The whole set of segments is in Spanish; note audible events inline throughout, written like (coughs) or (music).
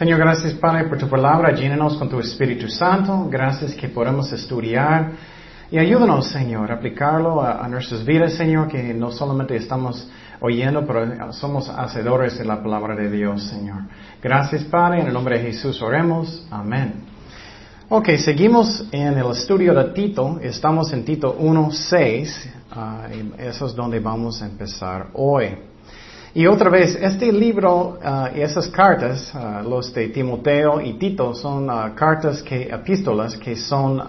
Señor, gracias Padre por tu palabra, llénanos con tu Espíritu Santo, gracias que podemos estudiar y ayúdanos Señor a aplicarlo a, nuestras vidas Señor, que no solamente estamos oyendo, pero somos hacedores de la palabra de Dios Señor. Gracias Padre, en el nombre de Jesús oremos, amén. Ok, seguimos en el estudio de Tito, estamos en Tito 1.6, uh, eso es donde vamos a empezar hoy. Y otra vez, este libro uh, y esas cartas, uh, los de Timoteo y Tito, son uh, cartas que, epístolas que son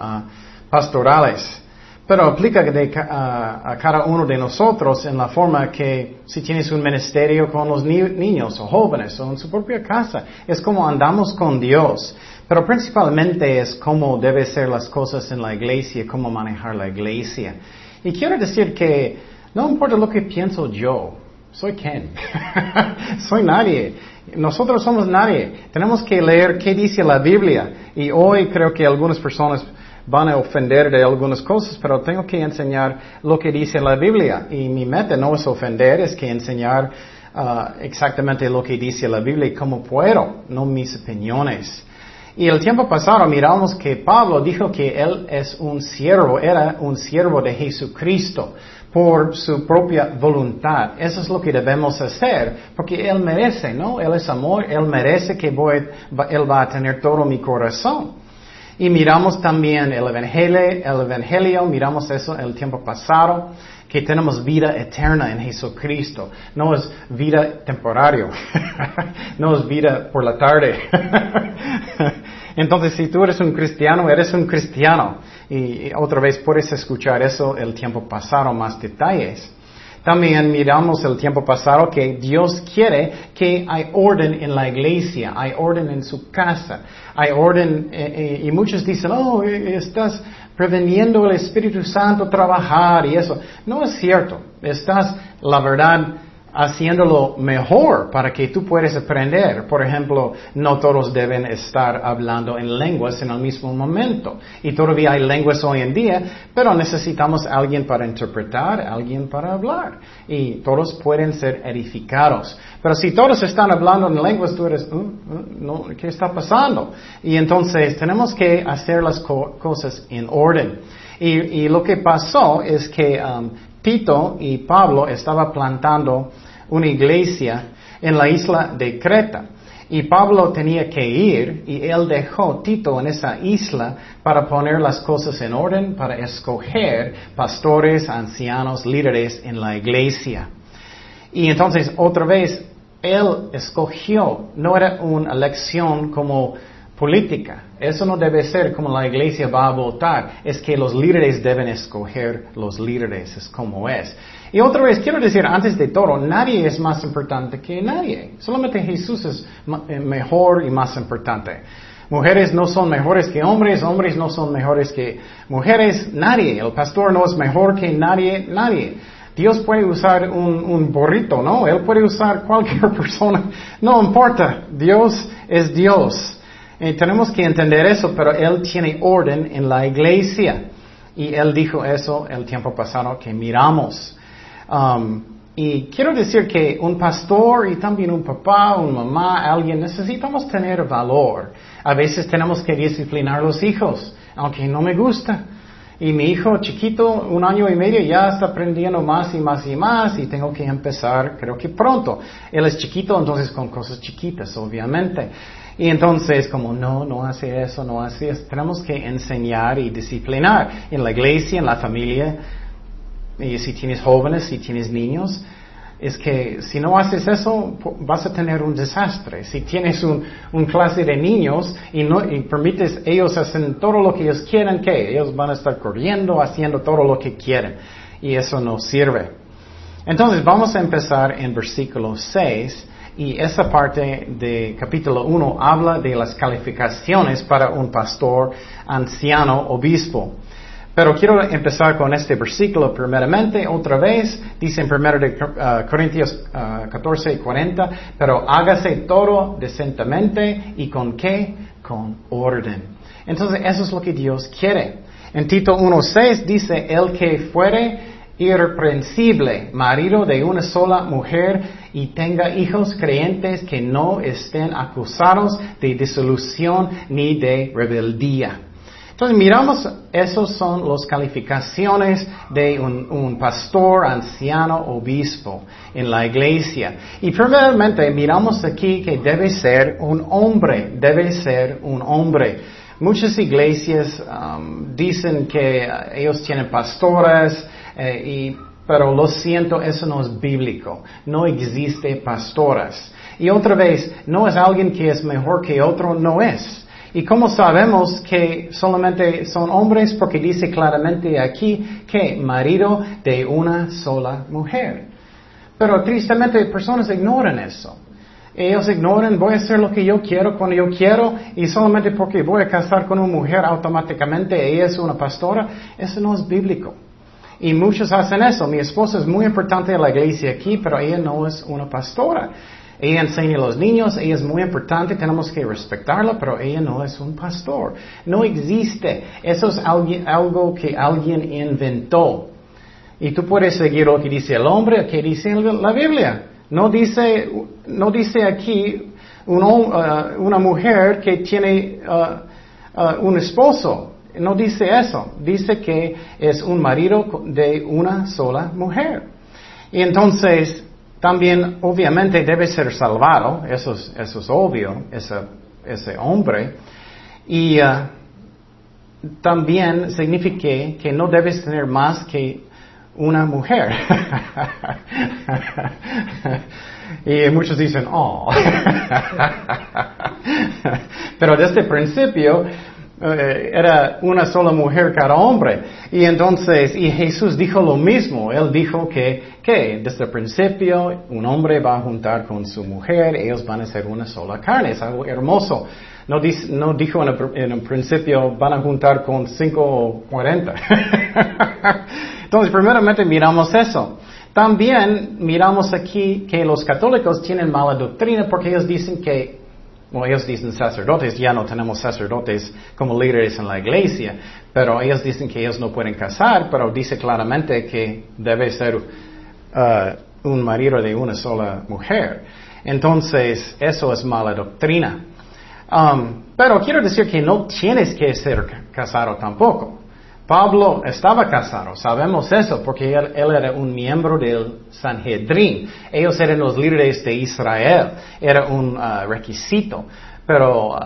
pastorales. Pero aplica a cada uno de nosotros en la forma que si tienes un ministerio con los niños o jóvenes o en su propia casa, es como andamos con Dios. Pero principalmente es cómo deben ser las cosas en la iglesia, cómo manejar la iglesia. Y quiero decir que no importa lo que pienso yo, soy quién? (laughs) Soy nadie. Nosotros somos nadie. Tenemos que leer qué dice la Biblia. Y hoy creo que algunas personas van a ofender de algunas cosas, pero tengo que enseñar lo que dice la Biblia. Y mi meta no es ofender, es que enseñar uh, exactamente lo que dice la Biblia y cómo puedo, no mis opiniones. Y el tiempo pasado miramos que Pablo dijo que él es un siervo, era un siervo de Jesucristo por su propia voluntad. Eso es lo que debemos hacer, porque Él merece, ¿no? Él es amor, Él merece que voy, Él va a tener todo mi corazón. Y miramos también el evangelio, el evangelio, miramos eso en el tiempo pasado, que tenemos vida eterna en Jesucristo. No es vida temporario, (laughs) no es vida por la tarde. (laughs) Entonces, si tú eres un cristiano, eres un cristiano. Y otra vez puedes escuchar eso el tiempo pasado, más detalles. También miramos el tiempo pasado que Dios quiere que hay orden en la iglesia, hay orden en su casa, hay orden, eh, eh, y muchos dicen, oh, eh, estás preveniendo el Espíritu Santo trabajar y eso. No es cierto, estás, la verdad, haciéndolo mejor para que tú puedas aprender. Por ejemplo, no todos deben estar hablando en lenguas en el mismo momento. Y todavía hay lenguas hoy en día, pero necesitamos alguien para interpretar, alguien para hablar. Y todos pueden ser edificados. Pero si todos están hablando en lenguas, tú eres, uh, uh, no, ¿qué está pasando? Y entonces tenemos que hacer las cosas en orden. Y, lo que pasó es que um, Tito y Pablo estaban plantando una iglesia en la isla de Creta. Y Pablo tenía que ir y él dejó Tito en esa isla para poner las cosas en orden, para escoger pastores, ancianos, líderes en la iglesia. Y entonces otra vez él escogió, no era una elección como política. Eso no debe ser como la iglesia va a votar. Es que los líderes deben escoger los líderes, es como es. Y otra vez, quiero decir, antes de todo, nadie es más importante que nadie. Solamente Jesús es eh, mejor y más importante. Mujeres no son mejores que hombres, hombres no son mejores que mujeres, nadie. El pastor no es mejor que nadie, nadie. Dios puede usar un, un borrito, ¿no? Él puede usar cualquier (laughs) persona. No importa, Dios es Dios. Eh, tenemos que entender eso, pero Él tiene orden en la iglesia. Y Él dijo eso el tiempo pasado que miramos. Um, y quiero decir que un pastor y también un papá, una mamá, alguien, necesitamos tener valor. A veces tenemos que disciplinar a los hijos, aunque no me gusta. Y mi hijo chiquito, un año y medio, ya está aprendiendo más y más y más y tengo que empezar, creo que pronto. Él es chiquito, entonces con cosas chiquitas, obviamente. Y entonces, como no, no hace eso, no hace eso, tenemos que enseñar y disciplinar en la iglesia, en la familia, y si tienes jóvenes, si tienes niños, es que si no haces eso, vas a tener un desastre. Si tienes un, un clase de niños y, no, y permites ellos hacen todo lo que ellos quieren, ¿qué? Ellos van a estar corriendo, haciendo todo lo que quieren. Y eso no sirve. Entonces, vamos a empezar en versículo 6 y esa parte de capítulo 1 habla de las calificaciones para un pastor, anciano, obispo. Pero quiero empezar con este versículo primeramente, otra vez, dice en 1 de, uh, Corintios 14 y 40, pero hágase todo decentemente y con qué? Con orden. Entonces, eso es lo que Dios quiere. En Tito 1.6 dice, el que fuere irreprensible, marido de una sola mujer y tenga hijos creyentes que no estén acusados de disolución ni de rebeldía. Entonces miramos, esos son las calificaciones de un, pastor, anciano, obispo en la iglesia. Y primeramente miramos aquí que debe ser un hombre, debe ser un hombre. Muchas iglesias um, dicen que ellos tienen pastores, eh, y, pero lo siento, eso no es bíblico. No existe pastoras. Y otra vez, no es alguien que es mejor que otro, no es. ¿Y cómo sabemos que solamente son hombres? Porque dice claramente aquí que marido de una sola mujer. Pero tristemente personas ignoran eso. Ellos ignoran, voy a hacer lo que yo quiero cuando yo quiero y solamente porque voy a casar con una mujer automáticamente ella es una pastora. Eso no es bíblico. Y muchos hacen eso. Mi esposa es muy importante en la iglesia aquí, pero ella no es una pastora. Ella enseña a los niños, ella es muy importante, tenemos que respetarla, pero ella no es un pastor. No existe. Eso es algo que alguien inventó. Y tú puedes seguir lo que dice el hombre, que dice la Biblia. No dice, no dice aquí uh, una mujer que tiene uh, uh, un esposo. No dice eso. Dice que es un marido de una sola mujer. Y entonces, también, obviamente, debe ser salvado, eso es, eso es obvio, ese, ese hombre. Y uh, también significa que no debes tener más que una mujer. (laughs) y muchos dicen, oh. (laughs) Pero desde el principio era una sola mujer cada hombre. Y entonces, y Jesús dijo lo mismo. Él dijo que, que desde el principio un hombre va a juntar con su mujer, ellos van a ser una sola carne. Es algo hermoso. No, no dijo en el, principio van a juntar con cinco o cuarenta. (laughs) entonces, primeramente miramos eso. También miramos aquí que los católicos tienen mala doctrina porque ellos dicen que bueno, ellos dicen sacerdotes, ya no tenemos sacerdotes como líderes en la iglesia, pero ellos dicen que ellos no pueden casar, pero dice claramente que debe ser uh, un marido de una sola mujer. Entonces, eso es mala doctrina. Um, pero quiero decir que no tienes que ser casado tampoco. Pablo estaba casado, sabemos eso, porque él, era un miembro del Sanhedrin. Ellos eran los líderes de Israel, era un uh, requisito. Pero uh,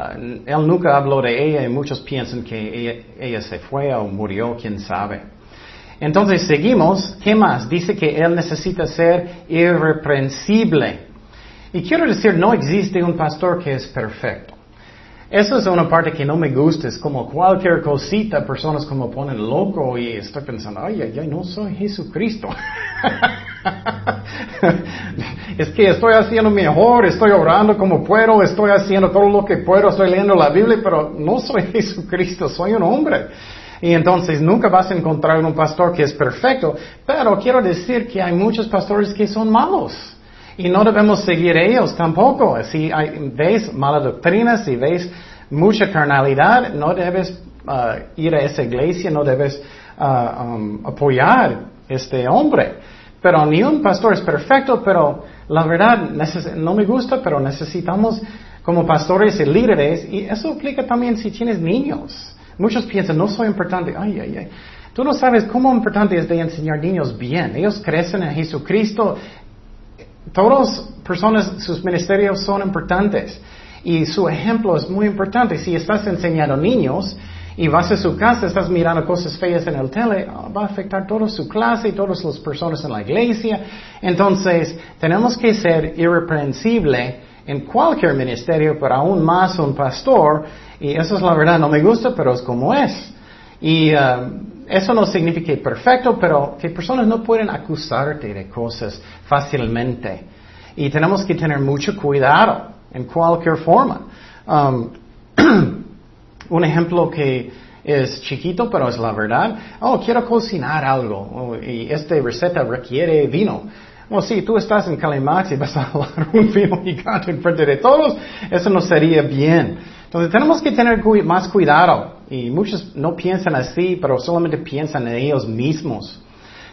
él nunca habló de ella y muchos piensan que ella, se fue o murió, quién sabe. Entonces seguimos, ¿qué más? Dice que él necesita ser irreprensible. Y quiero decir, no existe un pastor que es perfecto. Esa es una parte que no me gusta, es como cualquier cosita, personas como ponen loco y estoy pensando, ay, ay, ay, no soy Jesucristo. (laughs) es que estoy haciendo mejor, estoy orando como puedo, estoy haciendo todo lo que puedo, estoy leyendo la Biblia, pero no soy (laughs) Jesucristo, soy un hombre. Y entonces nunca vas a encontrar un pastor que es perfecto, pero quiero decir que hay muchos pastores que son malos. Y no debemos seguir ellos tampoco. Si hay, ves mala doctrina, si ves mucha carnalidad, no debes uh, ir a esa iglesia, no debes uh, um, apoyar este hombre. Pero ni un pastor es perfecto, pero la verdad no me gusta, pero necesitamos como pastores y líderes, y eso aplica también si tienes niños. Muchos piensan, no soy importante, ay, ay, ay. Tú no sabes cómo importante es de enseñar niños bien. Ellos crecen en Jesucristo, Todas personas, sus ministerios son importantes y su ejemplo es muy importante. Si estás enseñando niños y vas a su casa, estás mirando cosas feas en el tele, ah, va a afectar toda su clase y todas las personas en la iglesia. Entonces, tenemos que ser irreprensible en cualquier ministerio, pero aún más un pastor. Y eso es la verdad, no me gusta, pero es como es. Y uh, eso no significa perfecto, pero que personas no pueden acusarte de cosas fácilmente. Y tenemos que tener mucho cuidado en cualquier forma. Um, (clears throat) un ejemplo que es chiquito, pero es la verdad. Oh, quiero cocinar algo. Oh, y esta receta requiere vino. O si tú estás en Calimax y vas a (laughs) hablar un vino gigante en frente de todos, eso no sería bien. Entonces tenemos que tener más cuidado. Y muchos no piensan así, pero solamente piensan en ellos mismos.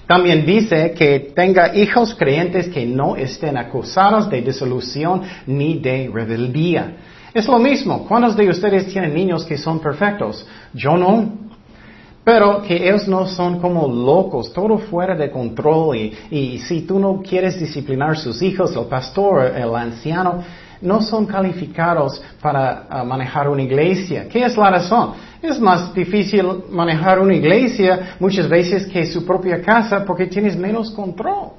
También dice que tenga hijos creyentes que no estén acusados de disolución ni de rebeldía. Es lo mismo. ¿Cuántos de ustedes tienen niños que son perfectos? Yo no. Pero que ellos no son como locos, todo fuera de control y, y si tú no quieres disciplinar a sus hijos, el pastor, el anciano, no son calificados para ah, manejar una iglesia. ¿Qué es la razón? Es más difícil manejar una iglesia muchas veces que su propia casa porque tienes menos control.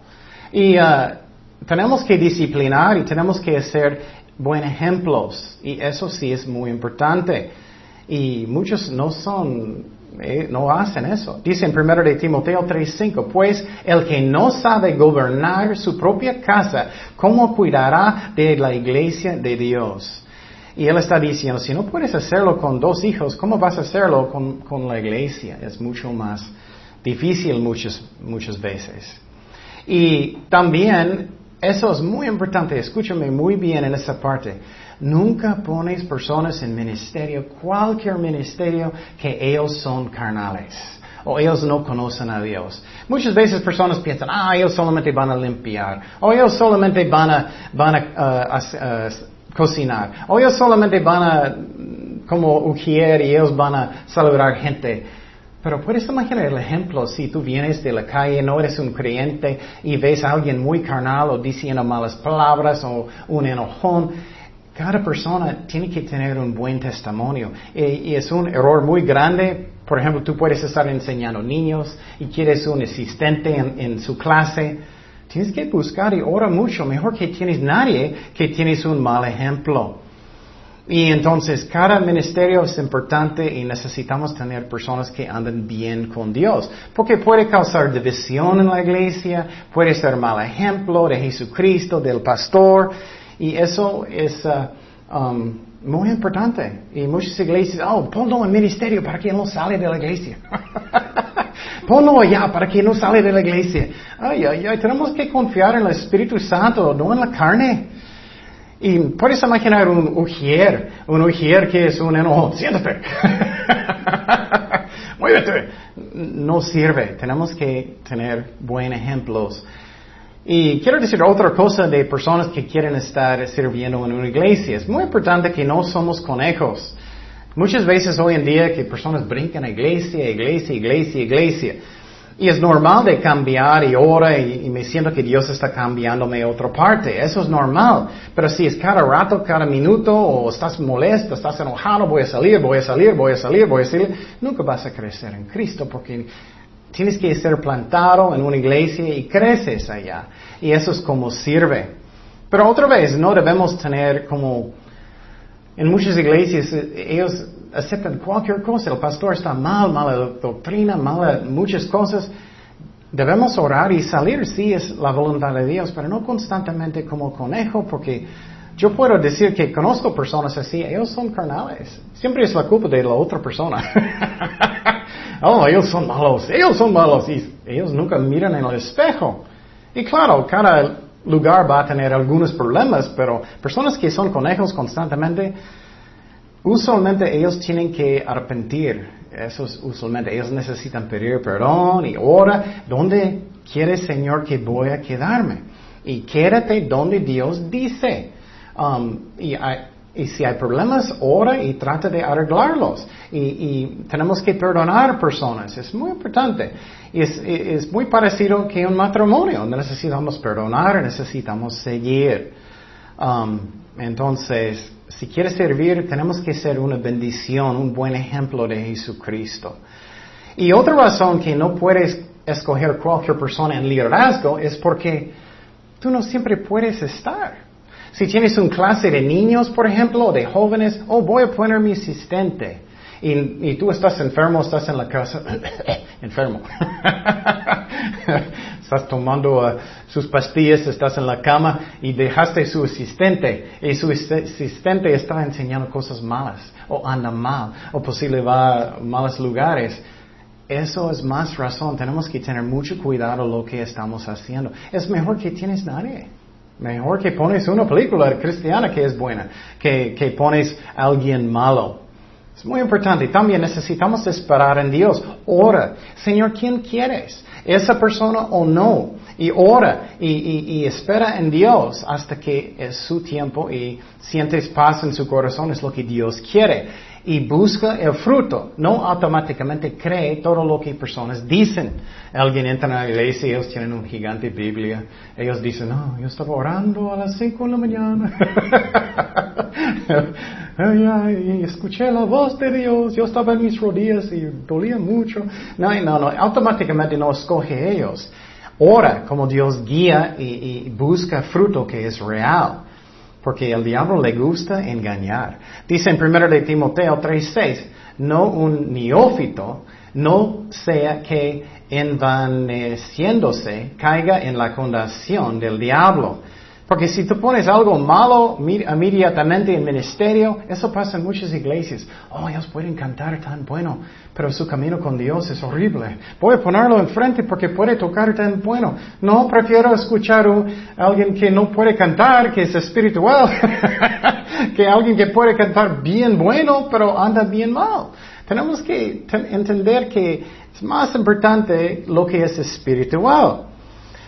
Y ah, tenemos que disciplinar y tenemos que hacer buenos ejemplos. Y eso sí es muy importante. Y muchos no son eh, no hacen eso. Dice en 1 de Timoteo 3:5, pues el que no sabe gobernar su propia casa, ¿cómo cuidará de la iglesia de Dios? Y él está diciendo, si no puedes hacerlo con dos hijos, ¿cómo vas a hacerlo con, con la iglesia? Es mucho más difícil muchas, muchas veces. Y también, eso es muy importante, escúchame muy bien en esa parte. Nunca pones personas en ministerio, cualquier ministerio, que ellos son carnales o ellos no conocen a Dios. Muchas veces personas piensan, ah, ellos solamente van a limpiar, o ellos solamente van a, a, uh, cocinar, o ellos solamente van a como ujier y ellos van a saludar gente. Pero puedes imaginar el ejemplo si tú vienes de la calle, no eres un creyente y ves a alguien muy carnal o diciendo malas palabras o un enojón. Cada persona tiene que tener un buen testimonio y, es un error muy grande. Por ejemplo, tú puedes estar enseñando niños y quieres un asistente en, su clase. Tienes que buscar y ora mucho. Mejor que tienes nadie que tienes un mal ejemplo. Y entonces cada ministerio es importante y necesitamos tener personas que anden bien con Dios, porque puede causar división en la iglesia, puede ser mal ejemplo de Jesucristo, del pastor, y eso es uh, um, muy importante. Y muchas iglesias, oh, ponlo en ministerio para que no sale de la iglesia. (laughs) ponlo allá para que no sale de la iglesia. Ay, ay, tenemos que confiar en el Espíritu Santo, no en la carne. Y puedes imaginar un ujier, un ujier que es un enojo, siéntate. (laughs) Muévete. No sirve. Tenemos que tener buenos ejemplos y quiero decir otra cosa de personas que quieren estar sirviendo en una iglesia. Es muy importante que no somos conejos. Muchas veces hoy en día que personas brincan a iglesia, iglesia, iglesia, iglesia. Y es normal de cambiar y ora y, me siento que Dios está cambiándome a otra parte. Eso es normal. Pero si es cada rato, cada minuto, o estás molesto, estás enojado, voy a salir, voy a salir, voy a salir, voy a salir, nunca vas a crecer en Cristo porque Tienes que ser plantado en una iglesia y creces allá. Y eso es como sirve. Pero otra vez, no debemos tener como... En muchas iglesias ellos aceptan cualquier cosa. El pastor está mal, mala doctrina, mala muchas cosas. Debemos orar y salir, sí, es la voluntad de Dios, pero no constantemente como conejo, porque yo puedo decir que conozco personas así, ellos son carnales. Siempre es la culpa de la otra persona. (laughs) oh, ellos son malos, ellos son malos, y ellos nunca miran en el espejo. Y claro, cada lugar va a tener algunos problemas, pero personas que son conejos constantemente, usualmente ellos tienen que arrepentir. Eso es usualmente, ellos necesitan pedir perdón y ahora, ¿dónde quiere Señor que voy a quedarme? Y quédate donde Dios dice. Um, y y si hay problemas, ora y trata de arreglarlos. Y, tenemos que perdonar personas. Es muy importante. Y es, muy parecido que un matrimonio. Necesitamos perdonar, necesitamos seguir. Um, entonces, si quieres servir, tenemos que ser una bendición, un buen ejemplo de Jesucristo. Y otra razón que no puedes escoger cualquier persona en liderazgo es porque tú no siempre puedes estar. Si tienes un clase de niños, por ejemplo, o de jóvenes, oh, voy a poner mi asistente. Y, tú estás enfermo, estás en la casa, (coughs) enfermo. (laughs) estás tomando uh, sus pastillas, estás en la cama y dejaste su asistente. Y su asistente está enseñando cosas malas, o anda mal, o posible va a malos lugares. Eso es más razón. Tenemos que tener mucho cuidado lo que estamos haciendo. Es mejor que tienes nadie. Mejor que pones una película cristiana que es buena, que, que pones a alguien malo. Es muy importante. También necesitamos esperar en Dios. Ora, Señor, ¿quién quieres? ¿Esa persona o no? Y ora y, espera en Dios hasta que es su tiempo y sientes paz en su corazón, es lo que Dios quiere. Y busca el fruto, no automáticamente cree todo lo que personas dicen. Alguien entra en la iglesia y ellos tienen un gigante Biblia. Ellos dicen, no, yo estaba orando a las cinco de la mañana. (laughs) escuché la voz de Dios, yo estaba en mis rodillas y dolía mucho. No, no, no, automáticamente no escoge ellos. Ora como Dios guía y, busca fruto que es real. Porque el diablo le gusta engañar. Dice en 1 de Timoteo 3:6, no un neófito, no sea que envaneciéndose caiga en la condación del diablo porque si tú pones algo malo inmediatamente en ministerio, eso pasa en muchas iglesias. Oh, ellos pueden cantar tan bueno, pero su camino con Dios es horrible. Voy a ponerlo enfrente porque puede tocar tan bueno. No, prefiero escuchar a alguien que no puede cantar, que es espiritual, (laughs) que alguien que puede cantar bien bueno, pero anda bien mal. Tenemos que entender que es más importante lo que es espiritual.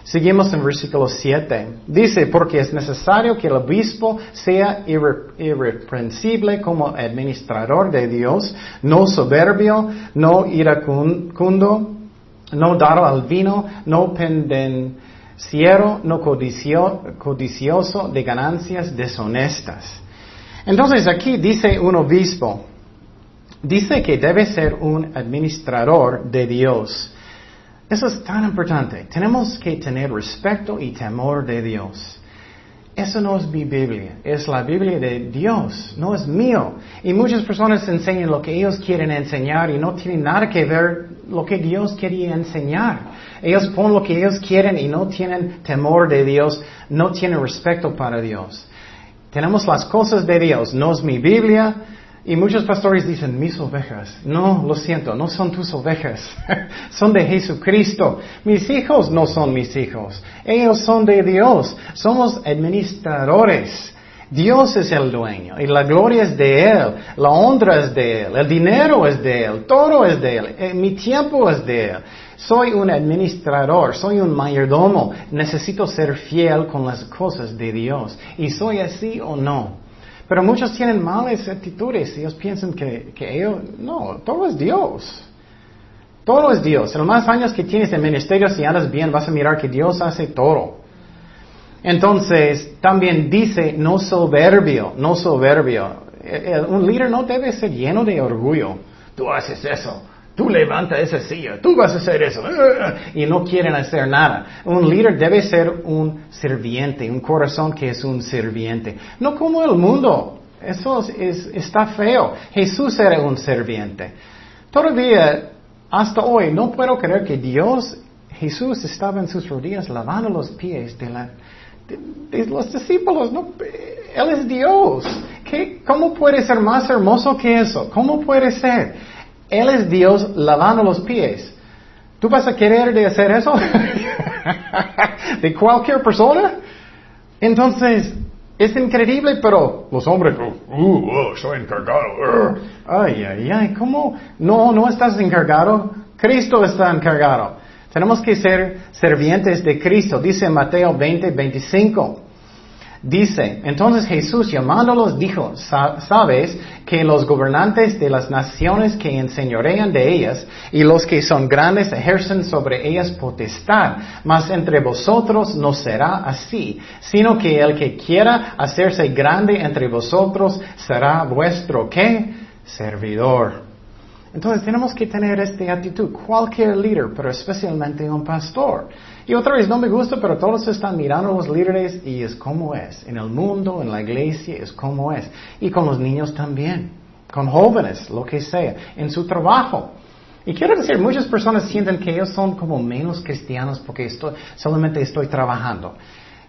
Seguimos en versículo 7. Dice, porque es necesario que el obispo sea irreprensible como administrador de Dios, no soberbio, no iracundo, no dado al vino, no pendenciero, no codicioso de ganancias deshonestas. Entonces aquí dice un obispo, dice que debe ser un administrador de Dios. Eso es tan importante. Tenemos que tener respeto y temor de Dios. Eso no es mi Biblia, es la Biblia de Dios, no es mío. Y muchas personas enseñan lo que ellos quieren enseñar y no tienen nada que ver lo que Dios quería enseñar. Ellos ponen lo que ellos quieren y no tienen temor de Dios, no tienen respeto para Dios. Tenemos las cosas de Dios, no es mi Biblia, y muchos pastores dicen, mis ovejas. No, lo siento, no son tus ovejas. (laughs) son de Jesucristo. Mis hijos no son mis hijos. Ellos son de Dios. Somos administradores. Dios es el dueño y la gloria es de Él, la honra es de Él, el dinero es de Él, todo es de Él, eh, mi tiempo es de Él. Soy un administrador, soy un mayordomo, necesito ser fiel con las cosas de Dios. ¿Y soy así o no? Pero muchos tienen malas actitudes ellos piensan que, ellos, no, todo es Dios. Todo es Dios. En los más años que tienes en ministerio, si andas bien, vas a mirar que Dios hace todo. Entonces, también dice, no soberbio, no soberbio. Eh, eh, un líder no debe ser lleno de orgullo. Tú haces eso tú levanta esa silla, tú vas a hacer eso, y no quieren hacer nada. Un líder debe ser un serviente, un corazón que es un serviente, no como el mundo. Eso es, está feo. Jesús era un serviente. Todavía, hasta hoy, no puedo creer que Dios, Jesús estaba en sus rodillas lavando los pies de, la, de, los discípulos. No, él es Dios. ¿Qué, ¿Cómo puede ser más hermoso que eso? ¿Cómo puede ser? Él es Dios lavando los pies. ¿Tú vas a querer de hacer eso? (laughs) ¿De cualquier persona? Entonces, es increíble, pero los hombres, uh, uh, soy encargado. Uh. Ay, ay, ay, ¿cómo? No, no estás encargado. Cristo está encargado. Tenemos que ser servientes de Cristo. Dice Mateo 20, 25. Dice, entonces Jesús llamándolos dijo, sabes que los gobernantes de las naciones que enseñorean de ellas y los que son grandes ejercen sobre ellas potestad, mas entre vosotros no será así, sino que el que quiera hacerse grande entre vosotros será vuestro qué? Servidor. Entonces tenemos que tener esta actitud, cualquier líder, pero especialmente un pastor. Y otra vez, no me gusta, pero todos están mirando a los líderes y es como es. En el mundo, en la iglesia, es como es. Y con los niños también, con jóvenes, lo que sea, en su trabajo. Y quiero decir, muchas personas sienten que ellos son como menos cristianos porque estoy, solamente estoy trabajando.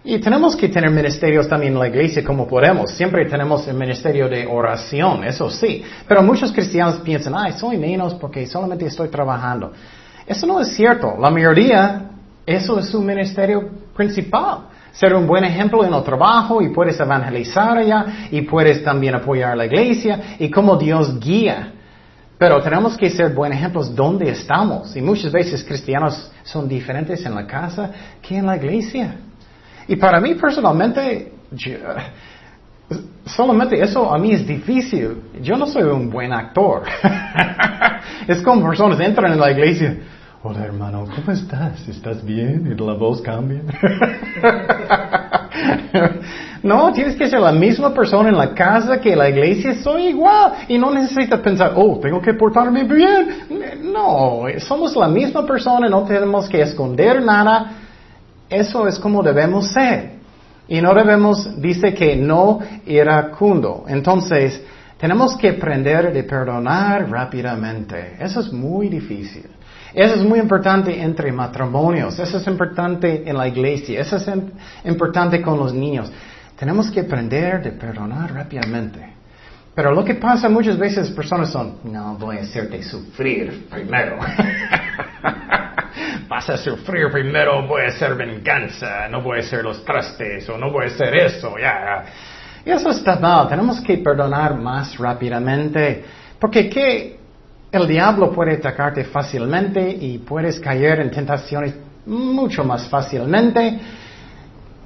Y tenemos que tener ministerios también en la iglesia como podemos. Siempre tenemos el ministerio de oración, eso sí. Pero muchos cristianos piensan, ay, soy menos porque solamente estoy trabajando. Eso no es cierto. La mayoría eso es su ministerio principal. ser un buen ejemplo en el trabajo y puedes evangelizar allá y puedes también apoyar a la iglesia y cómo Dios guía. Pero tenemos que ser buen ejemplos donde estamos. Y muchas veces cristianos son diferentes en la casa que en la iglesia. Y para mí personalmente, solamente eso a mí es difícil. Yo no soy un buen actor. (laughs) es como personas entran en la iglesia. Hola hermano, ¿cómo estás? ¿Estás bien? ¿Y la voz cambia? (laughs) no, tienes que ser la misma persona en la casa que la iglesia. Soy igual. Y no necesitas pensar, oh, tengo que portarme bien. No, somos la misma persona, no tenemos que esconder nada. Eso es como debemos ser. Y no debemos, dice que no iracundo. Entonces, tenemos que aprender de perdonar rápidamente. Eso es muy difícil. Eso es muy importante entre matrimonios, eso es importante en la iglesia, eso es importante con los niños. Tenemos que aprender de perdonar rápidamente. Pero lo que pasa muchas veces personas son, no voy a hacerte sufrir primero. (laughs) Vas a sufrir primero, a hacer venganza, no a hacer los trastes o no a hacer eso, ya. Y eso está mal, tenemos que perdonar más rápidamente. Porque ¿qué, el diablo puede atacarte fácilmente y puedes caer en tentaciones mucho más fácilmente.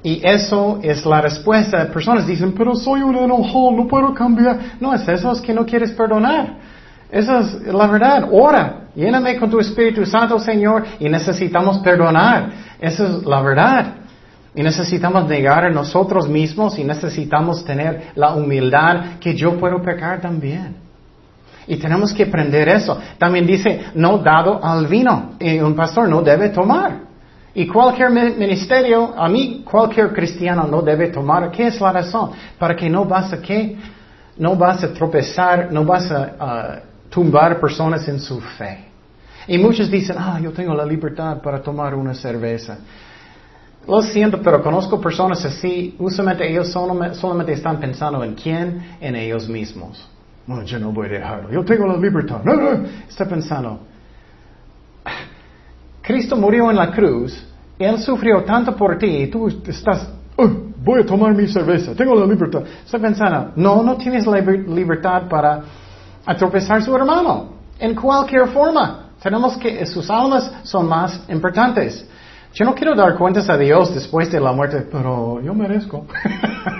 Y eso es la respuesta. Personas dicen, pero soy un enojón, no puedo cambiar. No es eso, es que no quieres perdonar. Esa es la verdad. Ora, lléname con tu Espíritu Santo, Señor, y necesitamos perdonar. Esa es la verdad. Y necesitamos negar a nosotros mismos y necesitamos tener la humildad que yo puedo pecar también. Y tenemos que aprender eso. También dice, no dado al vino. Y un pastor no debe tomar. Y cualquier ministerio, a mí cualquier cristiano no debe tomar. ¿Qué es la razón? Para que no vas a? No vas a tropezar, no vas a tumbar personas en su fe. Y muchos dicen, ah, yo tengo la libertad para tomar una cerveza. Lo siento, pero conozco personas así, usualmente ellos solamente están pensando en quién, en ellos mismos. Bueno, yo no voy a dejarlo. Yo tengo la libertad. No, no. Está pensando. Cristo murió en la cruz. Él sufrió tanto por ti y tú estás, voy a tomar mi cerveza. Tengo la libertad. Está pensando, no, no tienes la libertad para atropezar su hermano. En cualquier forma. Tenemos que, sus almas son más importantes. Yo no quiero dar cuentas a Dios después de la muerte, pero yo merezco.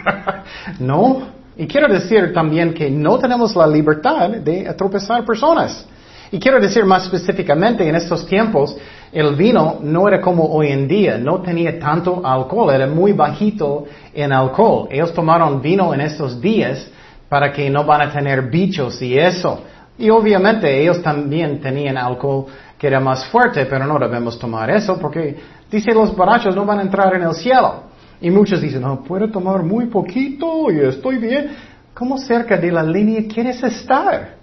(laughs) no, y quiero decir también que no tenemos la libertad de atropezar personas. Y quiero decir más específicamente, en estos tiempos, el vino no era como hoy en día, no tenía tanto alcohol, era muy bajito en alcohol. Ellos tomaron vino en estos días para que no van a tener bichos y eso. Y obviamente ellos también tenían alcohol que era más fuerte, pero no debemos tomar eso porque, dice los borrachos, no van a entrar en el cielo. Y muchos dicen, no, puedo tomar muy poquito y estoy bien. ¿Cómo cerca de la línea quieres estar?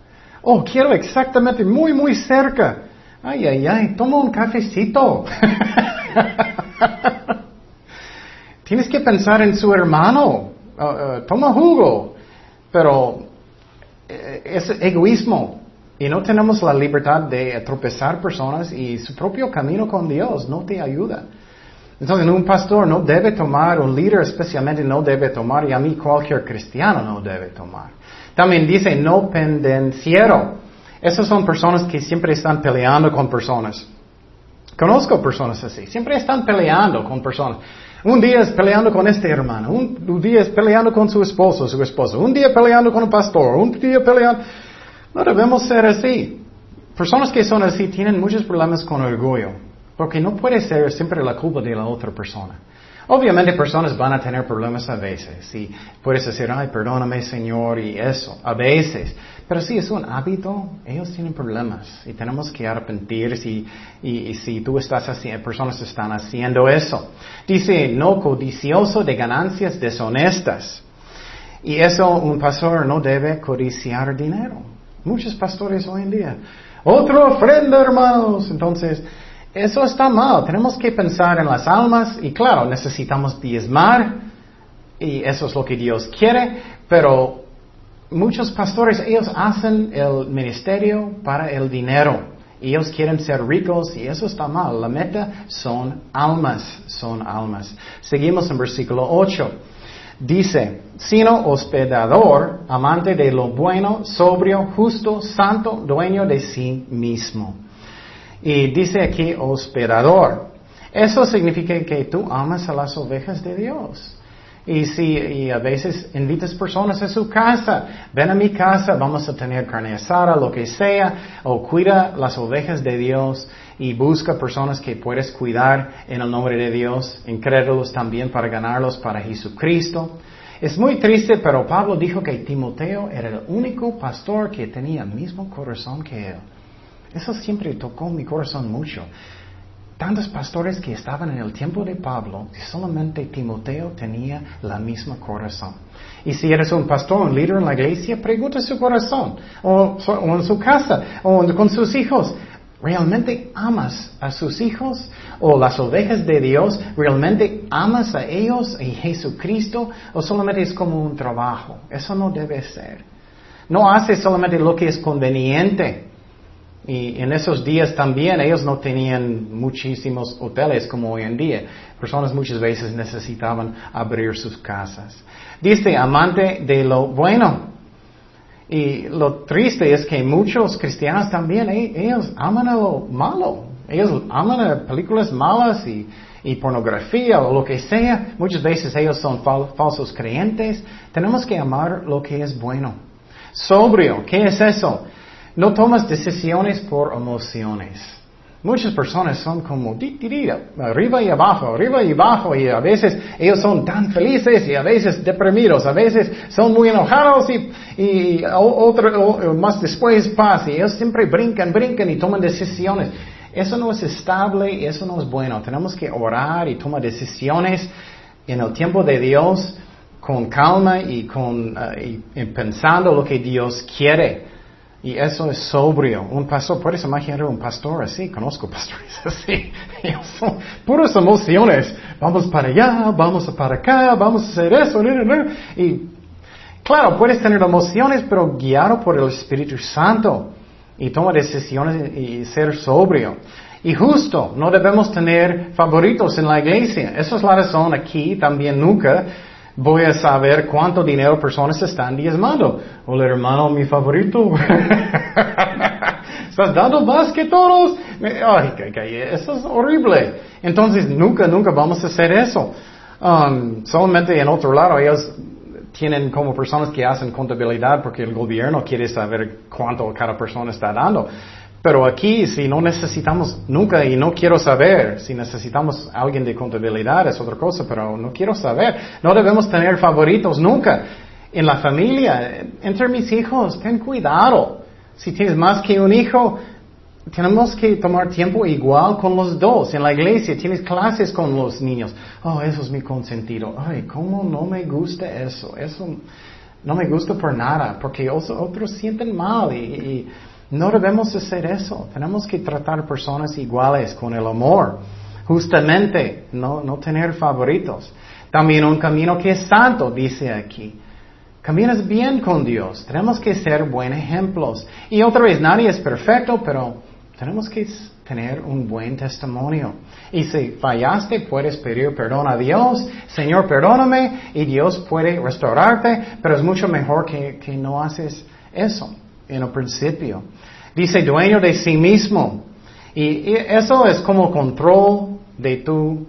Oh, quiero exactamente muy, muy cerca. Ay, ay, ay, toma un cafecito. (laughs) Tienes que pensar en su hermano. Uh, uh, toma jugo. Pero eh, es egoísmo. Y no tenemos la libertad de tropezar personas y su propio camino con Dios no te ayuda. Entonces un pastor no debe tomar, un líder especialmente no debe tomar, y a mí cualquier cristiano no debe tomar. También dice no pendenciero. Esas son personas que siempre están peleando con personas. Conozco personas así, siempre están peleando con personas. Un día es peleando con este hermano, un día es peleando con su esposo, su esposo, un día peleando con un pastor, un día peleando. No debemos ser así. Personas que son así tienen muchos problemas con orgullo. Porque no puede ser siempre la culpa de la otra persona. Obviamente personas van a tener problemas a veces y puedes decir, ay, perdóname Señor y eso, a veces. Pero si es un hábito, ellos tienen problemas y tenemos que arrepentirse y, y, si tú estás haciendo, personas están haciendo eso. Dice, no codicioso de ganancias deshonestas. Y eso un pastor no debe codiciar dinero. Muchos pastores hoy en día. Otra ofrenda, hermanos. Entonces, eso está mal. Tenemos que pensar en las almas y claro, necesitamos diezmar y eso es lo que Dios quiere, pero muchos pastores, ellos hacen el ministerio para el dinero ellos quieren ser ricos y eso está mal. La meta son almas, son almas. Seguimos en versículo 8. Dice, sino hospedador, amante de lo bueno, sobrio, justo, santo, dueño de sí mismo. Y dice aquí hospedador. Eso significa que tú amas a las ovejas de Dios. Y si a veces invitas personas a su casa, ven a mi casa, vamos a tener carne asada, lo que sea, o cuida las ovejas de Dios y busca personas que puedes cuidar en el nombre de Dios, incrédulos también para ganarlos para Jesucristo. Es muy triste, pero Pablo dijo que Timoteo era el único pastor que tenía el mismo corazón que él. Eso siempre tocó mi corazón mucho. Tantos pastores que estaban en el tiempo de Pablo, solamente Timoteo tenía la misma corazón. Y si eres un pastor, un líder en la iglesia, pregunta su corazón, o, o en su casa, o con sus hijos. ¿Realmente amas a sus hijos o las ovejas de Dios? ¿Realmente amas a ellos y Jesucristo? ¿O solamente es como un trabajo? Eso no debe ser. No haces solamente lo que es conveniente. Y en esos días también ellos no tenían muchísimos hoteles como hoy en día. Personas muchas veces necesitaban abrir sus casas. Dice, amante de lo bueno. Y lo triste es que muchos cristianos también, eh, ellos aman a lo malo. Ellos aman a películas malas y, pornografía o lo que sea. Muchas veces ellos son falsos creyentes. Tenemos que amar lo que es bueno. Sobrio, ¿qué es eso? No tomas decisiones por emociones. Muchas personas son como arriba y abajo, arriba y abajo, y a veces ellos son tan felices y a veces deprimidos, a veces son muy enojados y, otro, más después pasa, y ellos siempre brincan, brincan y toman decisiones. Eso no es estable y eso no es bueno. Tenemos que orar y tomar decisiones en el tiempo de Dios con calma y, con, eh, y pensando lo que Dios quiere. Y eso es sobrio. Un pastor, puedes imaginar un pastor así, conozco pastores (laughs) así. Puras emociones. Vamos para allá, vamos para acá, vamos a hacer eso. Y claro, puedes tener emociones, pero guiado por el Espíritu Santo. Y toma decisiones y ser sobrio. Y justo, no debemos tener favoritos en la iglesia. Esa es la razón aquí también nunca voy a saber cuánto dinero personas están diezmando. Hola hermano, mi favorito. (laughs) Estás dando más que todos. Ay, eso es horrible. Entonces nunca, nunca vamos a hacer eso. Um, solamente en otro lado ellos tienen como personas que hacen contabilidad porque el gobierno quiere saber cuánto cada persona está dando. Pero aquí, si no necesitamos nunca, y no quiero saber, si necesitamos alguien de contabilidad es otra cosa, pero no quiero saber. No debemos tener favoritos nunca. En la familia, entre mis hijos, ten cuidado. Si tienes más que un hijo, tenemos que tomar tiempo igual con los dos. En la iglesia tienes clases con los niños. Oh, eso es mi consentido. Ay, ¿cómo no me gusta eso? Eso no me gusta por nada, porque otros sienten mal y no debemos hacer eso. Tenemos que tratar personas iguales con el amor. Justamente, no, no tener favoritos. También un camino que es santo, dice aquí. Caminas bien con Dios. Tenemos que ser buenos ejemplos. Y otra vez, nadie es perfecto, pero tenemos que tener un buen testimonio. Y si fallaste, puedes pedir perdón a Dios. Señor, perdóname. Y Dios puede restaurarte. Pero es mucho mejor que, que no haces eso en el principio. Dice dueño de sí mismo. Y eso es como control de tu,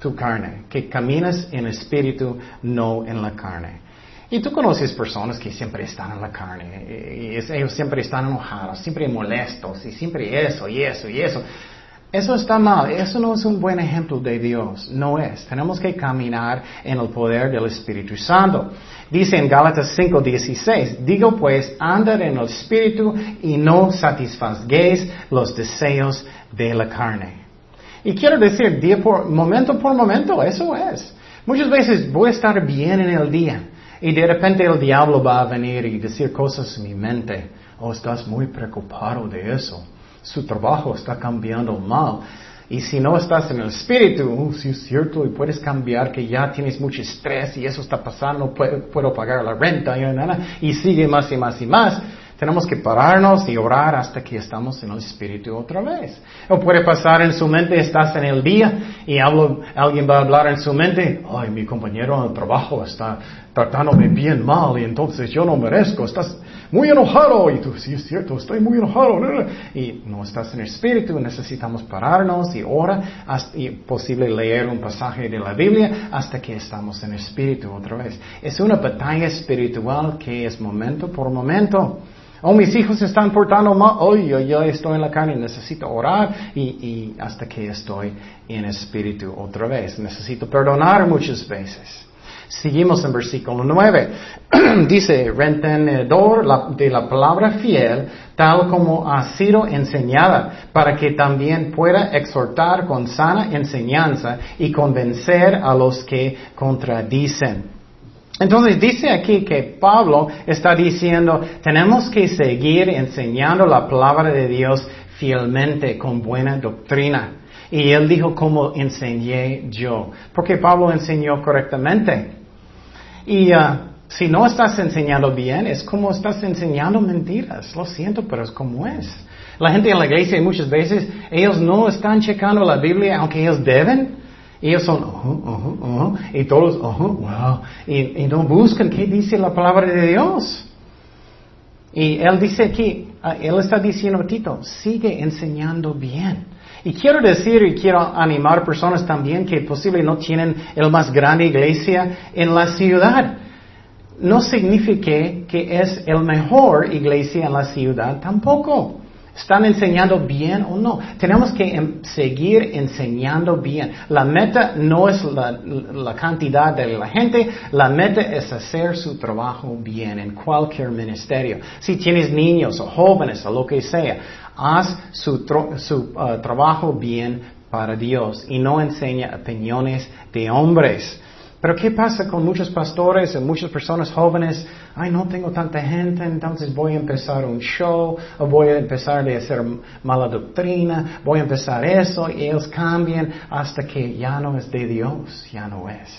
tu carne, que caminas en espíritu, no en la carne. Y tú conoces personas que siempre están en la carne, y ellos siempre están enojados, siempre molestos, y siempre eso, y eso, y eso. Eso está mal, eso no es un buen ejemplo de Dios, no es. Tenemos que caminar en el poder del Espíritu Santo. Dice en Gálatas 5:16, digo pues, andad en el Espíritu y no satisfagáis los deseos de la carne. Y quiero decir, día por, momento por momento, eso es. Muchas veces voy a estar bien en el día y de repente el diablo va a venir y decir cosas en mi mente. Oh, estás muy preocupado de eso su trabajo está cambiando mal. Y si no estás en el espíritu, uh, si es cierto, y puedes cambiar que ya tienes mucho estrés y eso está pasando, puedo, puedo pagar la renta y, y sigue más y más y más. tenemos que pararnos y orar hasta que estamos en el Espíritu otra vez. O puede pasar en su mente, estás en el día y alguien va a hablar en su mente, ay, mi compañero de trabajo está tratándome bien mal y entonces yo no merezco, estás muy enojado y tú, sí es cierto, estoy muy enojado y no estás en Espíritu, necesitamos pararnos y orar y posible leer un pasaje de la Biblia hasta que estamos en Espíritu otra vez. Es una batalla espiritual que es momento por momento. Oh, mis hijos están portando mal. Oh, yo, yo estoy en la carne, necesito orar y, y hasta que estoy en espíritu otra vez. Necesito perdonar muchas veces. Seguimos en versículo 9. (clears throat) Dice, retenedor de la palabra fiel, tal como ha sido enseñada, para que también pueda exhortar con sana enseñanza y convencer a los que contradicen. Entonces dice aquí que Pablo está diciendo, tenemos que seguir enseñando la palabra de Dios fielmente, con buena doctrina. Y él dijo, como enseñé yo. Porque Pablo enseñó correctamente. Y uh, si no estás enseñando bien, es como estás enseñando mentiras. Lo siento, pero es como es. La gente en la iglesia muchas veces, ellos no están checando la Biblia aunque ellos deben. Ellos son, uh -huh, y todos, wow, y, no buscan qué dice la palabra de Dios. Y él dice aquí, uh, él está diciendo a Tito, sigue enseñando bien. Y quiero decir y quiero animar personas también que posible no tienen el más grande iglesia en la ciudad. No significa que es el mejor iglesia en la ciudad tampoco. ¿Están enseñando bien o no? Tenemos que em, seguir enseñando bien. La meta no es la, cantidad de la gente, la meta es hacer su trabajo bien en cualquier ministerio. Si tienes niños o jóvenes o lo que sea, haz su, su uh, trabajo bien para Dios y no enseña opiniones de hombres. Pero ¿qué pasa con muchos pastores y muchas personas jóvenes? Ay, no tengo tanta gente, entonces voy a empezar un show, o voy a empezar a hacer mala doctrina, voy a empezar eso, y ellos cambian hasta que ya no es de Dios, ya no es.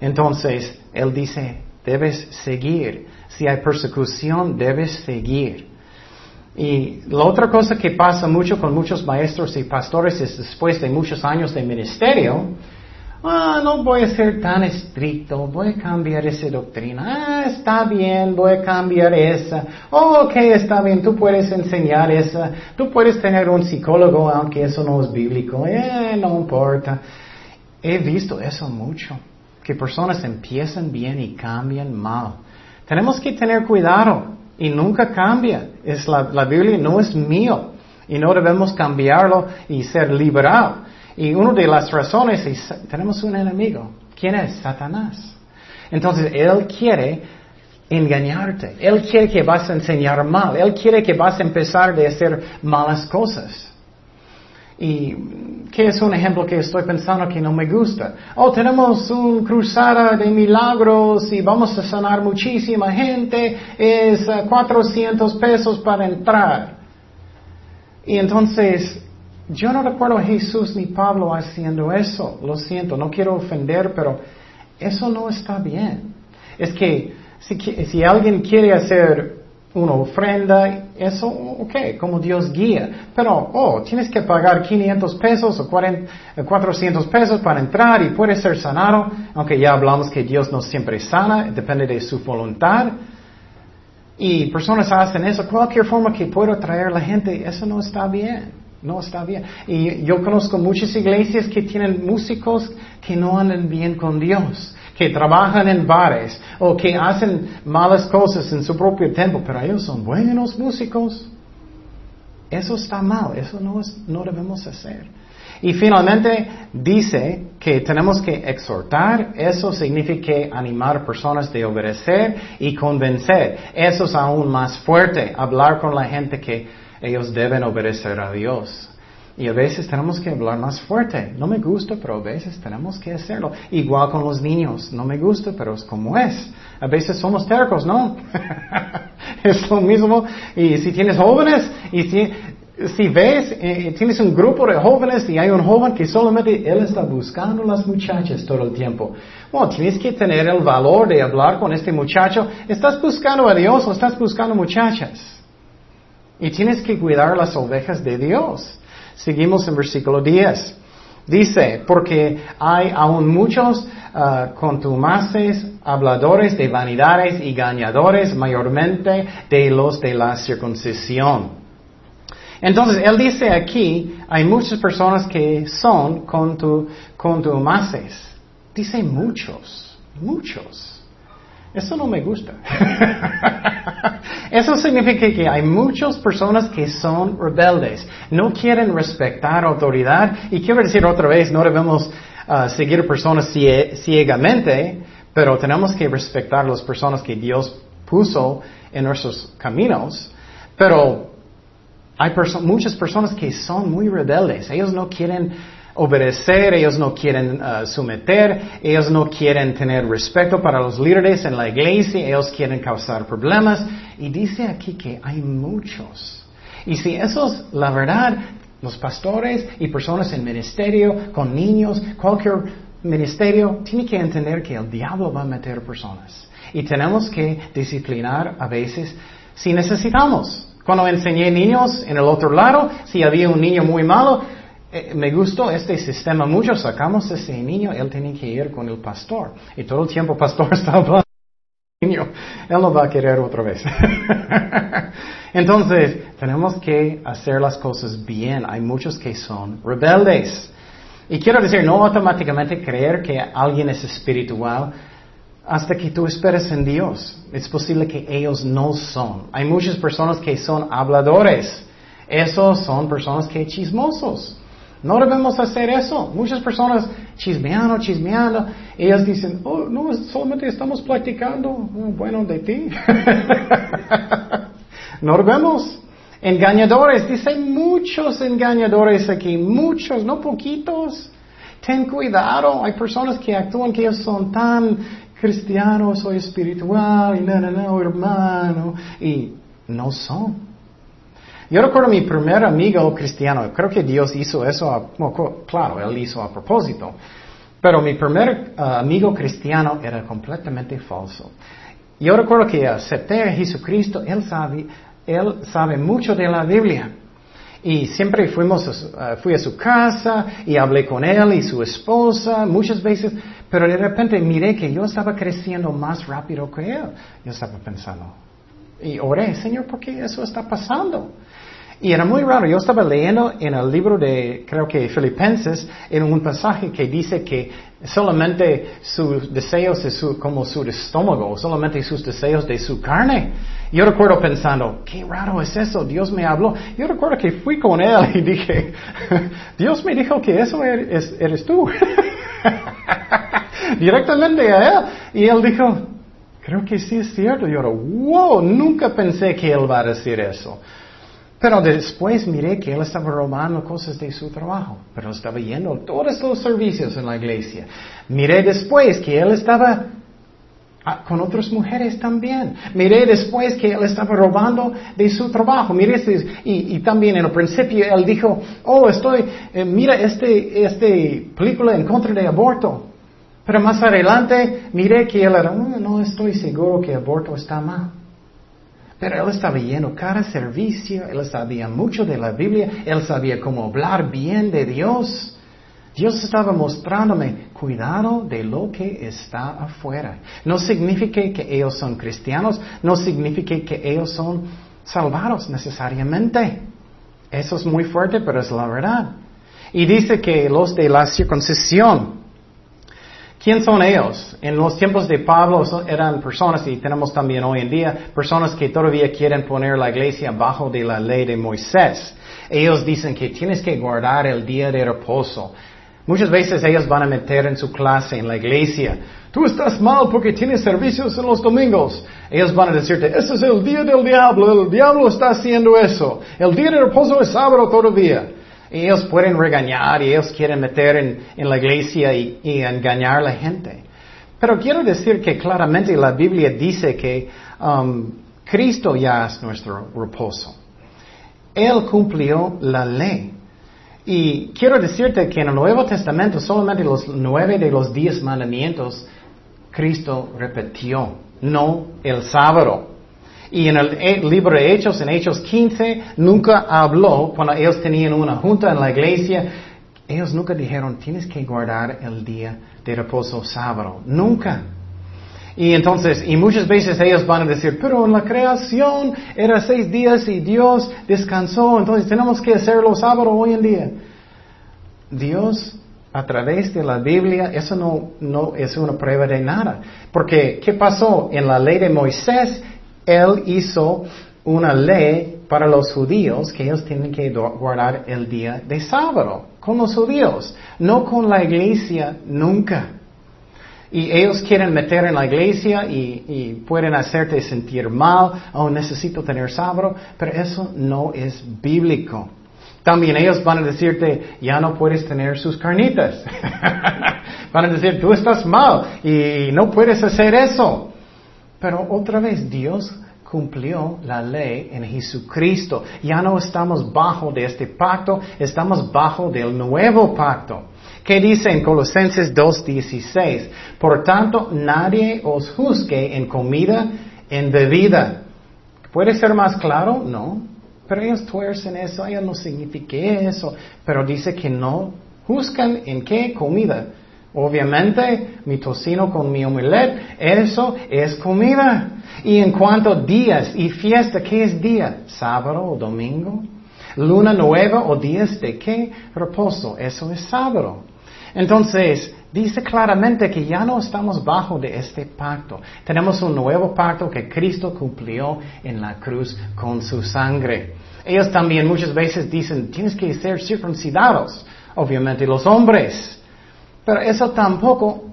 Entonces, Él dice, debes seguir. Si hay persecución, debes seguir. Y la otra cosa que pasa mucho con muchos maestros y pastores es después de muchos años de ministerio, ah, no voy a ser tan estricto, voy a cambiar esa doctrina, ah, está bien, voy a cambiar esa, oh, ok, está bien, tú puedes enseñar esa, tú puedes tener un psicólogo, aunque eso no es bíblico, eh, no importa. He visto eso mucho, que personas empiezan bien y cambian mal. Tenemos que tener cuidado y nunca cambia. Es la, la Biblia no es mío y no debemos cambiarlo y ser liberados. Y una de las razones es, tenemos un enemigo. ¿Quién es? Satanás. Entonces, Él quiere engañarte. Él quiere que vas a enseñar mal. Él quiere que vas a empezar de hacer malas cosas. ¿Y qué es un ejemplo que estoy pensando que no me gusta? Oh, tenemos un cruzada de milagros y vamos a sanar muchísima gente. Es 400 pesos para entrar. Y entonces yo no recuerdo a Jesús ni Pablo haciendo eso. Lo siento, no quiero ofender, pero eso no está bien. Es que si, alguien quiere hacer una ofrenda, eso, ok, como Dios guía. Pero, oh, tienes que pagar 500 pesos o 400 pesos para entrar y puedes ser sanado, aunque ya hablamos que Dios no siempre sana, depende de su voluntad. Y personas hacen eso, cualquier forma que pueda traer la gente, eso no está bien. No está bien. Y yo conozco muchas iglesias que tienen músicos que no andan bien con Dios, que trabajan en bares o que hacen malas cosas en su propio tiempo, pero ellos son buenos músicos. Eso está mal, eso no, no debemos hacer. Y finalmente dice que tenemos que exhortar, eso significa animar personas de obedecer y convencer. Eso es aún más fuerte, hablar con la gente que ellos deben obedecer a Dios. Y a veces tenemos que hablar más fuerte. No me gusta, pero a veces tenemos que hacerlo. Igual con los niños. No me gusta, pero es como es. A veces somos tercos, ¿no? (laughs) es lo mismo. Y si tienes jóvenes, y si, si ves, eh, tienes un grupo de jóvenes y hay un joven que solamente él está buscando las muchachas todo el tiempo. Bueno, tienes que tener el valor de hablar con este muchacho. Estás buscando a Dios o estás buscando muchachas. Y tienes que cuidar las ovejas de Dios. Seguimos en versículo 10. Dice, porque hay aún muchos uh, contumaces, habladores de vanidades y gañadores, mayormente de los de la circuncisión entonces, él dice aquí, hay muchas personas que son contumaces. Dice muchos, muchos. Eso no me gusta. (laughs) Eso significa que hay muchas personas que son rebeldes, no quieren respetar autoridad y quiero decir otra vez, no debemos uh, seguir personas ciegamente, pero tenemos que respetar las personas que Dios puso en nuestros caminos. Pero hay muchas personas que son muy rebeldes. Ellos no quieren obedecer, ellos no quieren uh, someter, ellos no quieren tener respeto para los líderes en la iglesia, ellos quieren causar problemas. Y dice aquí que hay muchos. Y si eso es la verdad, los pastores y personas en ministerio, con niños, cualquier ministerio, tiene que entender que el diablo va a meter personas. Y tenemos que disciplinar a veces si necesitamos. Cuando enseñé niños en el otro lado, si había un niño muy malo, eh, me gustó este sistema mucho, sacamos a ese niño, él tenía que ir con el pastor. Y todo el tiempo el pastor (laughs) estaba hablando niño, él no va a querer otra vez. (laughs) Entonces, tenemos que hacer las cosas bien. Hay muchos que son rebeldes. Y quiero decir, no automáticamente creer que alguien es espiritual hasta que tú esperes en Dios. Es posible que ellos no son. Hay muchas personas que son habladores. Esos son personas que chismosos. No debemos hacer eso. Muchas personas chismeando, chismeando. Ellas dicen, oh, no, solamente estamos platicando. Oh, bueno, de ti. (laughs) no debemos. Engañadores. Dicen muchos engañadores aquí. Muchos, no poquitos. Ten cuidado. Hay personas que actúan que ellos son tan cristiano, soy espiritual, y no, no, no, hermano, y no son. Yo recuerdo mi primer amigo cristiano, creo que Dios hizo eso, a, claro, Él hizo a propósito, pero mi primer uh, amigo cristiano era completamente falso. Yo recuerdo que acepté a Jesucristo, Él sabe, Él sabe mucho de la Biblia. Y siempre fuimos, uh, fui a su casa y hablé con él y su esposa muchas veces, pero de repente miré que yo estaba creciendo más rápido que él. Yo estaba pensando, y oré, Señor, ¿por qué eso está pasando? Y era muy raro, yo estaba leyendo en el libro de, creo que Filipenses, en un pasaje que dice que solamente sus deseos es como su estómago, solamente sus deseos de su carne. Yo recuerdo pensando, qué raro es eso, Dios me habló. Yo recuerdo que fui con él y dije, (laughs) Dios me dijo que eso eres, eres tú. (laughs) directamente a él. Y él dijo, creo que sí es cierto. yo, wow, nunca pensé que él va a decir eso. Pero después miré que él estaba robando cosas de su trabajo, pero estaba yendo todos los servicios en la iglesia. Miré después que él estaba con otras mujeres también. Miré después que él estaba robando de su trabajo. Miré, y, también en el principio él dijo, oh, estoy, eh, mira este, este película en contra de aborto. Pero más adelante miré que él era, no, no estoy seguro que aborto está mal. Pero él estaba yendo cada servicio, él sabía mucho de la Biblia, él sabía cómo hablar bien de Dios. Dios estaba mostrándome, cuidado de lo que está afuera. No significa que ellos son cristianos, no significa que ellos son salvados necesariamente. Eso es muy fuerte, pero es la verdad. Y dice que los de la circuncisión, ¿Quién son ellos? En los tiempos de Pablo eran personas, y tenemos también hoy en día, personas que todavía quieren poner la iglesia bajo de la ley de Moisés. Ellos dicen que tienes que guardar el día de reposo. Muchas veces ellos van a meter en su clase en la iglesia, tú estás mal porque tienes servicios en los domingos. Ellos van a decirte, ese es el día del diablo, el diablo está haciendo eso. El día de reposo es sábado todavía ellos pueden regañar y ellos quieren meter en, la iglesia y, engañar a la gente. Pero quiero decir que claramente la Biblia dice que um, Cristo ya es nuestro reposo. Él cumplió la ley. Y quiero decirte que en el Nuevo Testamento solamente los nueve de los diez mandamientos Cristo repitió, no el sábado. Y en el libro de Hechos, en Hechos 15, nunca habló cuando ellos tenían una junta en la iglesia. Ellos nunca dijeron, tienes que guardar el día de reposo sábado. Nunca. Y entonces, y muchas veces ellos van a decir, pero en la creación era seis días y Dios descansó, entonces tenemos que hacerlo sábado hoy en día. Dios, a través de la Biblia, eso no, no es una prueba de nada. Porque, ¿qué pasó? En la ley de Moisés, Él hizo una ley para los judíos que ellos tienen que guardar el día de sábado, con los judíos, no con la iglesia nunca. Y ellos quieren meter en la iglesia y, pueden hacerte sentir mal, oh, necesito tener sábado, pero eso no es bíblico. También ellos van a decirte, ya no puedes tener sus carnitas. (laughs) van a decir, tú estás mal y no puedes hacer eso. Pero otra vez, Dios cumplió la ley en Jesucristo. Ya no estamos bajo de este pacto, estamos bajo del nuevo pacto. ¿Qué dice en Colosenses 2.16? Por tanto, nadie os juzgue en comida, en bebida. ¿Puede ser más claro? No. Pero ellos tuercen eso, ellos no significa eso. Pero dice que no juzgan en qué comida. Obviamente, mi tocino con mi omelette, eso es comida. Y en cuanto a días y fiesta, ¿qué es día? ¿Sábado o domingo? ¿Luna nueva o días de qué? Reposo, eso es sábado. Entonces, dice claramente que ya no estamos bajo de este pacto. Tenemos un nuevo pacto que Cristo cumplió en la cruz con su sangre. Ellos también muchas veces dicen, tienes que ser circuncidados, obviamente los hombres. Pero eso tampoco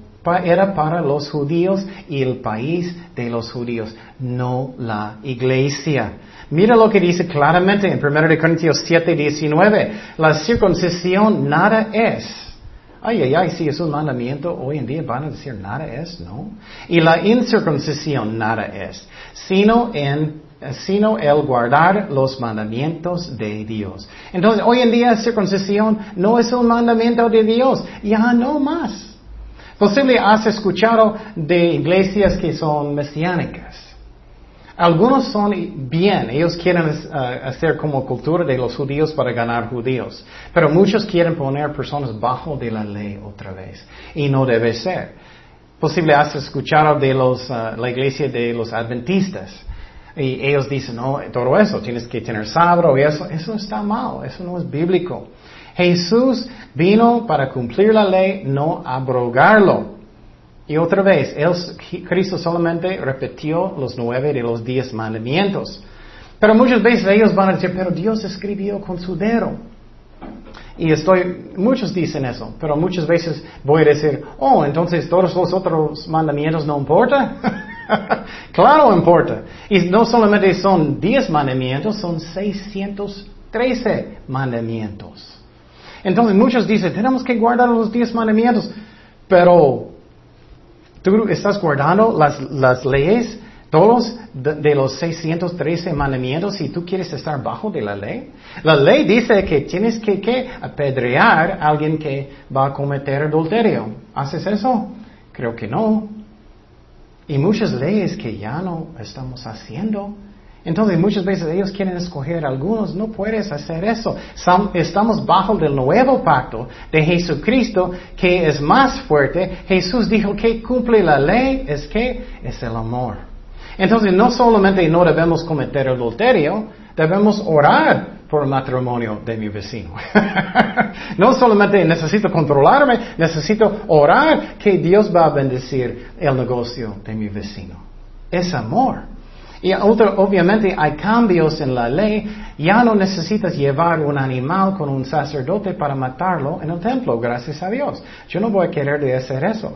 era para los judíos y el país de los judíos, no la iglesia. Mira lo que dice claramente en 1 Corintios 7, 19. La circuncisión nada es Ay, ay, ay, si es un mandamiento, hoy en día van a decir nada es, ¿no? Y la incircuncisión nada es, sino en sino el guardar los mandamientos de Dios. Entonces, hoy en día circuncisión no es un mandamiento de Dios, ya no más. Posible has escuchado de iglesias que son mesiánicas. Algunos son bien, ellos quieren uh, hacer como cultura de los judíos para ganar judíos, pero muchos quieren poner personas bajo de la ley otra vez y no debe ser. Posible has escuchado de los, uh, la iglesia de los adventistas y ellos dicen, no, todo eso, tienes que tener sábado y eso, eso está mal, eso no es bíblico. Jesús vino para cumplir la ley, no abrogarlo. Y otra vez, Cristo solamente repitió los nueve de los diez mandamientos. Pero muchas veces ellos van a decir, pero Dios escribió con su dedo. Y estoy, muchos dicen eso, pero muchas veces voy a decir, oh, entonces todos los otros mandamientos no importan. (laughs) claro, importa. Y no solamente son diez mandamientos, son 613 mandamientos. Entonces muchos dicen, tenemos que guardar los diez mandamientos, pero Tú estás guardando las, leyes, todos de, los 613 mandamientos, y tú quieres estar bajo de la ley. La ley dice que tienes que, apedrear a alguien que va a cometer adulterio. ¿Haces eso? Creo que no. Y muchas leyes que ya no estamos haciendo. Entonces muchas veces ellos quieren escoger algunos, no puedes hacer eso. Estamos bajo del nuevo pacto de Jesucristo que es más fuerte. Jesús dijo que cumple la ley, es que es el amor. Entonces no solamente no debemos cometer adulterio, debemos orar por el matrimonio de mi vecino. (laughs) no solamente necesito controlarme, necesito orar que Dios va a bendecir el negocio de mi vecino. Es amor. Y obviamente hay cambios en la ley. Ya no necesitas llevar un animal con un sacerdote para matarlo en el templo, gracias a Dios. Yo no voy a querer de hacer eso.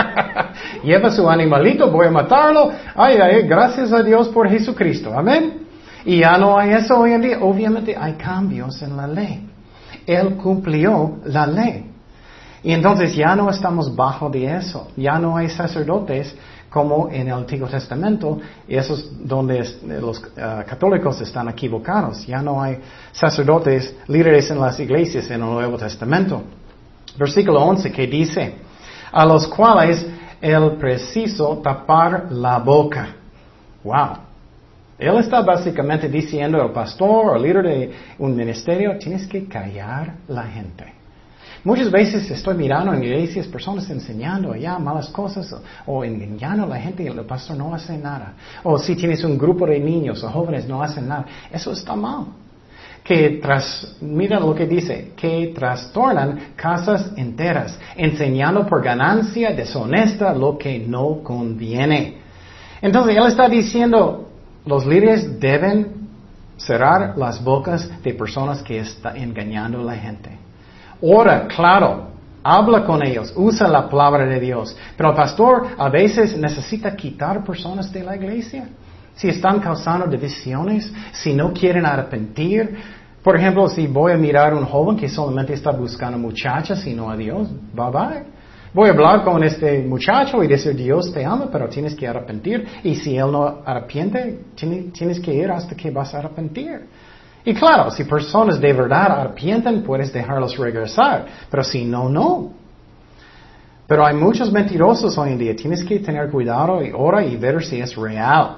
(laughs) Lleva su animalito, voy a matarlo. Ay, ay, gracias a Dios por Jesucristo. Amén. Y ya no hay eso hoy en día. Obviamente hay cambios en la ley. Él cumplió la ley. Y entonces ya no estamos bajo de eso. Ya no hay sacerdotes como en el Antiguo Testamento, y eso es donde los ah, católicos están equivocados. Ya no hay sacerdotes, líderes en las iglesias en el Nuevo Testamento. Versículo 11 que dice, a los cuales el preciso tapar la boca. Wow. Él está básicamente diciendo al pastor o líder de un ministerio, tienes que callar la gente. Muchas veces estoy mirando en iglesias personas enseñando allá malas cosas o, engañando a la gente y el pastor no hace nada. O si tienes un grupo de niños o jóvenes no hacen nada. Eso está mal. Que tras, mira lo que dice, que trastornan casas enteras, enseñando por ganancia deshonesta lo que no conviene. Entonces él está diciendo, los líderes deben cerrar las bocas de personas que están engañando a la gente. Ora, claro, habla con ellos, usa la palabra de Dios. Pero el pastor a veces necesita quitar personas de la iglesia. Si están causando divisiones, si no quieren arrepentir. Por ejemplo, si voy a mirar a un joven que solamente está buscando muchachas y no a Dios, bye bye. Voy a hablar con este muchacho y decir, Dios te ama, pero tienes que arrepentir. Y si él no arrepiente, tienes que ir hasta que vas a arrepentir. Y claro, si personas de verdad arrepienten, puedes dejarlos regresar. Pero si no, no. Pero hay muchos mentirosos hoy en día. Tienes que tener cuidado y ora y ver si es real.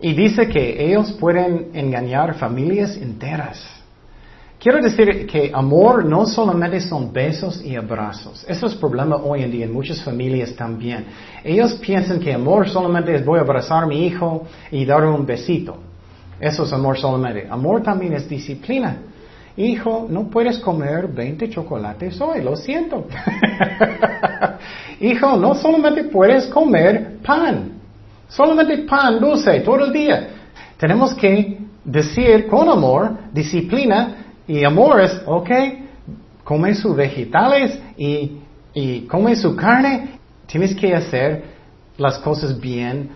Y dice que ellos pueden engañar familias enteras. Quiero decir que amor no solamente son besos y abrazos. Eso es problema hoy en día en muchas familias también. Ellos piensan que amor solamente es voy a abrazar a mi hijo y darle un besito. Eso es amor solamente. Amor también es disciplina. Hijo, no puedes comer 20 chocolates hoy, lo siento. (laughs) Hijo, no solamente puedes comer pan. Solamente pan dulce todo el día. Tenemos que decir con amor, disciplina, y amor es, ok, come sus vegetales y, y come su carne. Tienes que hacer las cosas bien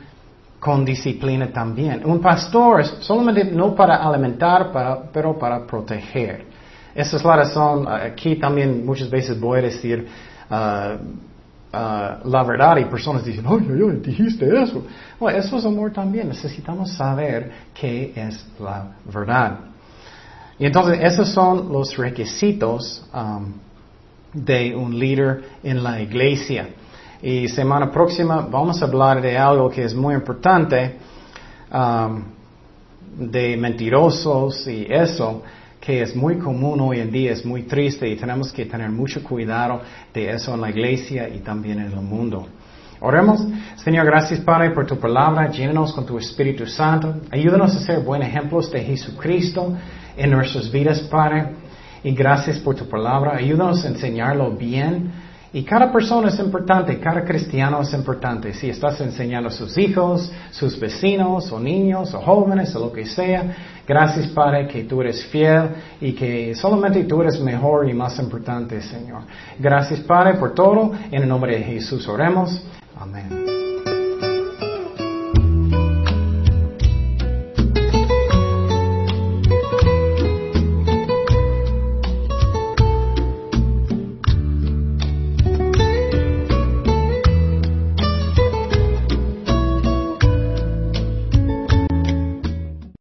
con disciplina también. Un pastor es solamente no para alimentar, pero para proteger. Esa es la razón. Aquí también muchas veces voy a decir uh, uh, la verdad y personas dicen, ay, ay, dijiste eso. Bueno, eso es amor también. Necesitamos saber qué es la verdad. Y entonces esos son los requisitos um, de un líder en la iglesia. Y semana próxima vamos a hablar de algo que es muy importante, um, de mentirosos y eso, que es muy común hoy en día, es muy triste y tenemos que tener mucho cuidado de eso en la iglesia y también en el mundo. Oremos. Señor, gracias Padre por tu palabra. Llénanos con tu Espíritu Santo. Ayúdanos a ser buenos ejemplos de Jesucristo en nuestras vidas, Padre. Y gracias por tu palabra. Ayúdanos a enseñarlo bien. Y cada persona es importante, cada cristiano es importante. Si estás enseñando a sus hijos, sus vecinos, o niños, o jóvenes, o lo que sea, gracias Padre que tú eres fiel y que solamente tú eres mejor y más importante, Señor. Gracias Padre por todo. En el nombre de Jesús oremos. Amen.